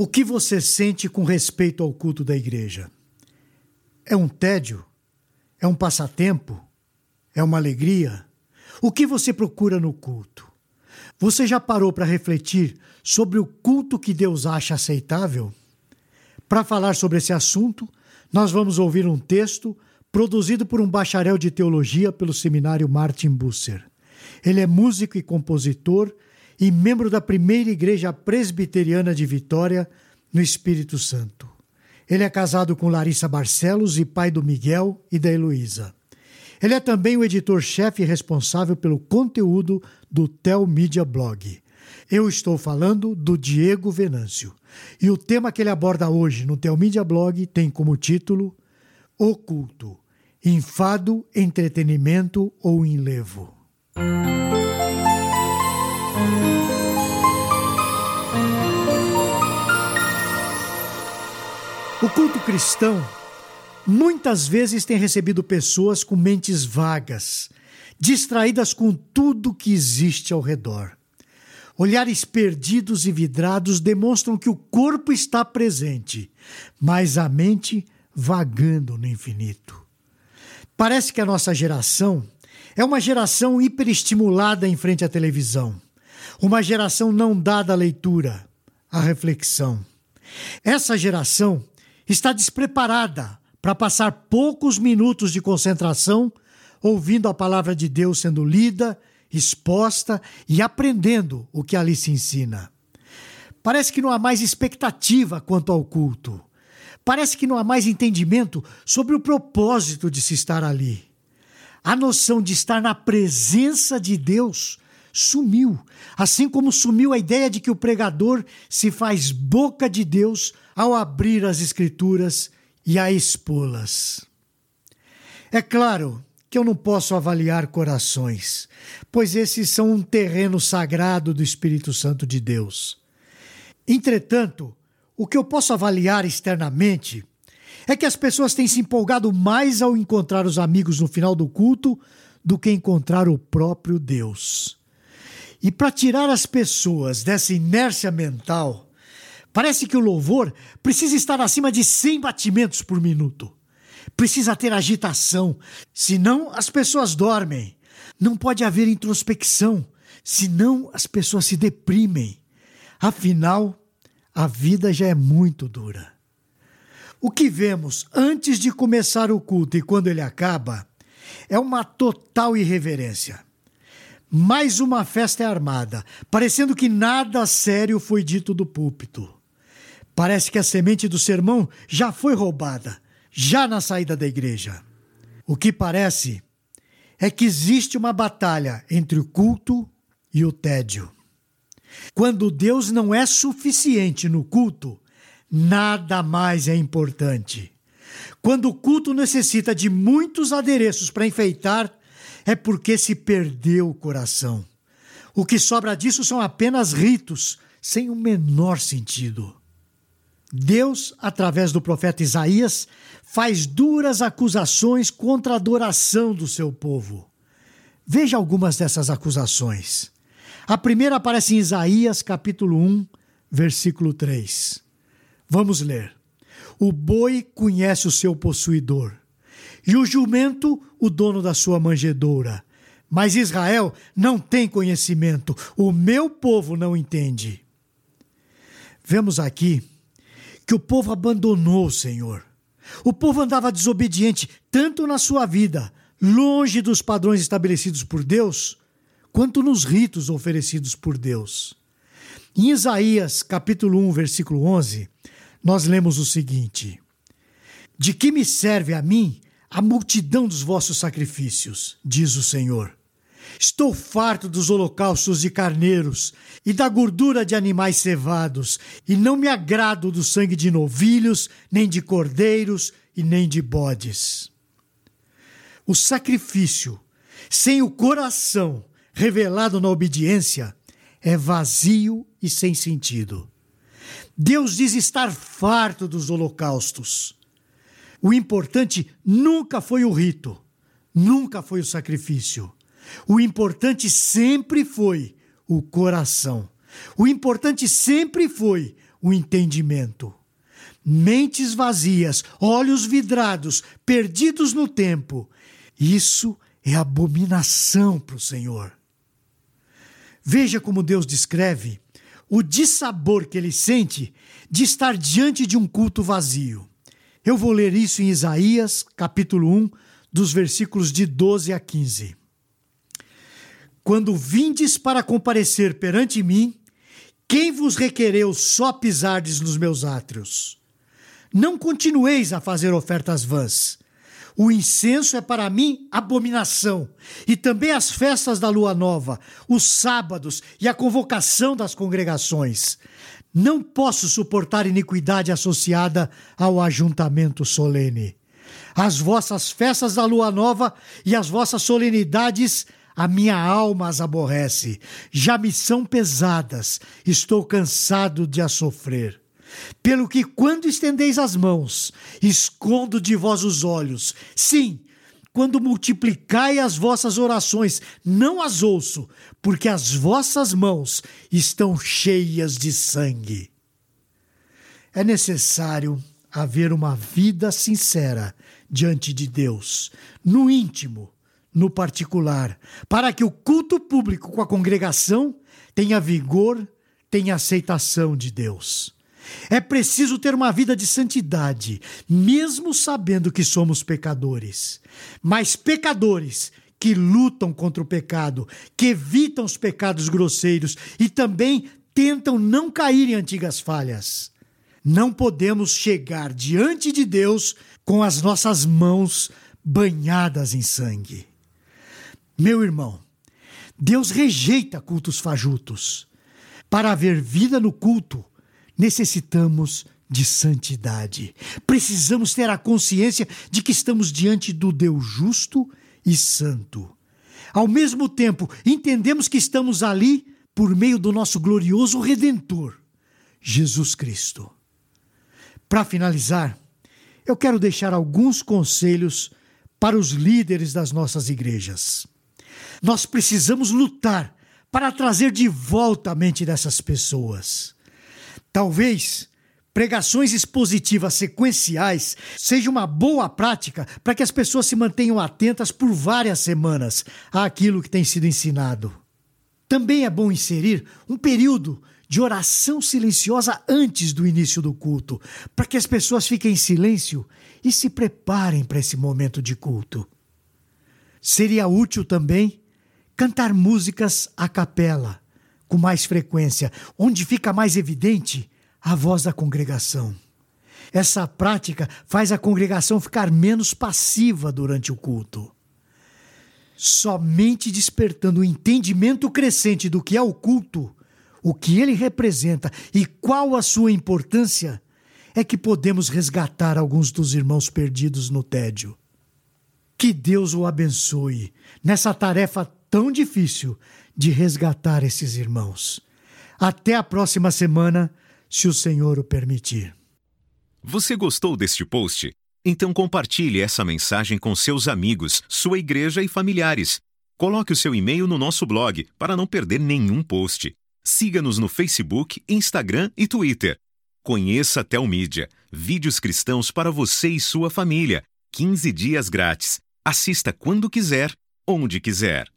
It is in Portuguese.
O que você sente com respeito ao culto da igreja? É um tédio? É um passatempo? É uma alegria? O que você procura no culto? Você já parou para refletir sobre o culto que Deus acha aceitável? Para falar sobre esse assunto, nós vamos ouvir um texto produzido por um bacharel de teologia pelo seminário Martin Busser. Ele é músico e compositor e membro da primeira igreja presbiteriana de Vitória, no Espírito Santo. Ele é casado com Larissa Barcelos e pai do Miguel e da Heloísa. Ele é também o editor-chefe responsável pelo conteúdo do Tel Media Blog. Eu estou falando do Diego Venâncio. E o tema que ele aborda hoje no Tel Media Blog tem como título Oculto, Enfado, Entretenimento ou Enlevo. O culto cristão muitas vezes tem recebido pessoas com mentes vagas, distraídas com tudo que existe ao redor. Olhares perdidos e vidrados demonstram que o corpo está presente, mas a mente vagando no infinito. Parece que a nossa geração é uma geração hiperestimulada em frente à televisão, uma geração não dada à leitura, à reflexão. Essa geração está despreparada para passar poucos minutos de concentração ouvindo a palavra de Deus sendo lida, exposta e aprendendo o que ali se ensina. Parece que não há mais expectativa quanto ao culto. Parece que não há mais entendimento sobre o propósito de se estar ali. A noção de estar na presença de Deus sumiu, assim como sumiu a ideia de que o pregador se faz boca de Deus ao abrir as Escrituras e a expô-las. É claro que eu não posso avaliar corações, pois esses são um terreno sagrado do Espírito Santo de Deus. Entretanto, o que eu posso avaliar externamente é que as pessoas têm se empolgado mais ao encontrar os amigos no final do culto do que encontrar o próprio Deus. E para tirar as pessoas dessa inércia mental, Parece que o louvor precisa estar acima de 100 batimentos por minuto. Precisa ter agitação, senão as pessoas dormem. Não pode haver introspecção, senão as pessoas se deprimem. Afinal, a vida já é muito dura. O que vemos antes de começar o culto e quando ele acaba é uma total irreverência. Mais uma festa é armada, parecendo que nada sério foi dito do púlpito. Parece que a semente do sermão já foi roubada, já na saída da igreja. O que parece é que existe uma batalha entre o culto e o tédio. Quando Deus não é suficiente no culto, nada mais é importante. Quando o culto necessita de muitos adereços para enfeitar, é porque se perdeu o coração. O que sobra disso são apenas ritos, sem o menor sentido. Deus, através do profeta Isaías, faz duras acusações contra a adoração do seu povo. Veja algumas dessas acusações. A primeira aparece em Isaías, capítulo 1, versículo 3. Vamos ler. O boi conhece o seu possuidor, e o jumento o dono da sua manjedoura. Mas Israel não tem conhecimento, o meu povo não entende. Vemos aqui que o povo abandonou o Senhor. O povo andava desobediente tanto na sua vida, longe dos padrões estabelecidos por Deus, quanto nos ritos oferecidos por Deus. Em Isaías, capítulo 1, versículo 11, nós lemos o seguinte: De que me serve a mim a multidão dos vossos sacrifícios, diz o Senhor. Estou farto dos holocaustos de carneiros e da gordura de animais cevados, e não me agrado do sangue de novilhos, nem de cordeiros e nem de bodes. O sacrifício, sem o coração revelado na obediência, é vazio e sem sentido. Deus diz estar farto dos holocaustos. O importante nunca foi o rito, nunca foi o sacrifício. O importante sempre foi o coração. O importante sempre foi o entendimento. Mentes vazias, olhos vidrados, perdidos no tempo. Isso é abominação para o Senhor. Veja como Deus descreve o dissabor que ele sente de estar diante de um culto vazio. Eu vou ler isso em Isaías, capítulo 1, dos versículos de 12 a 15. Quando vindes para comparecer perante mim, quem vos requereu só pisardes nos meus átrios? Não continueis a fazer ofertas vãs. O incenso é para mim abominação, e também as festas da lua nova, os sábados e a convocação das congregações. Não posso suportar iniquidade associada ao ajuntamento solene. As vossas festas da lua nova e as vossas solenidades, a minha alma as aborrece. Já me são pesadas, estou cansado de as sofrer. Pelo que, quando estendeis as mãos, escondo de vós os olhos. Sim, quando multiplicai as vossas orações, não as ouço, porque as vossas mãos estão cheias de sangue. É necessário haver uma vida sincera diante de Deus, no íntimo, no particular, para que o culto público com a congregação tenha vigor, tenha aceitação de Deus. É preciso ter uma vida de santidade, mesmo sabendo que somos pecadores. Mas pecadores que lutam contra o pecado, que evitam os pecados grosseiros e também tentam não cair em antigas falhas. Não podemos chegar diante de Deus com as nossas mãos banhadas em sangue. Meu irmão, Deus rejeita cultos fajutos. Para haver vida no culto, necessitamos de santidade. Precisamos ter a consciência de que estamos diante do Deus justo e santo. Ao mesmo tempo, entendemos que estamos ali por meio do nosso glorioso Redentor, Jesus Cristo. Para finalizar, eu quero deixar alguns conselhos para os líderes das nossas igrejas. Nós precisamos lutar para trazer de volta a mente dessas pessoas. Talvez pregações expositivas sequenciais seja uma boa prática para que as pessoas se mantenham atentas por várias semanas àquilo que tem sido ensinado. Também é bom inserir um período de oração silenciosa antes do início do culto, para que as pessoas fiquem em silêncio e se preparem para esse momento de culto. Seria útil também cantar músicas a capela com mais frequência, onde fica mais evidente a voz da congregação. Essa prática faz a congregação ficar menos passiva durante o culto. Somente despertando o entendimento crescente do que é o culto, o que ele representa e qual a sua importância, é que podemos resgatar alguns dos irmãos perdidos no tédio. Que Deus o abençoe nessa tarefa tão difícil de resgatar esses irmãos. Até a próxima semana, se o Senhor o permitir. Você gostou deste post? Então compartilhe essa mensagem com seus amigos, sua igreja e familiares. Coloque o seu e-mail no nosso blog para não perder nenhum post. Siga-nos no Facebook, Instagram e Twitter. Conheça a Telmídia, vídeos cristãos para você e sua família. 15 dias grátis. Assista quando quiser, onde quiser.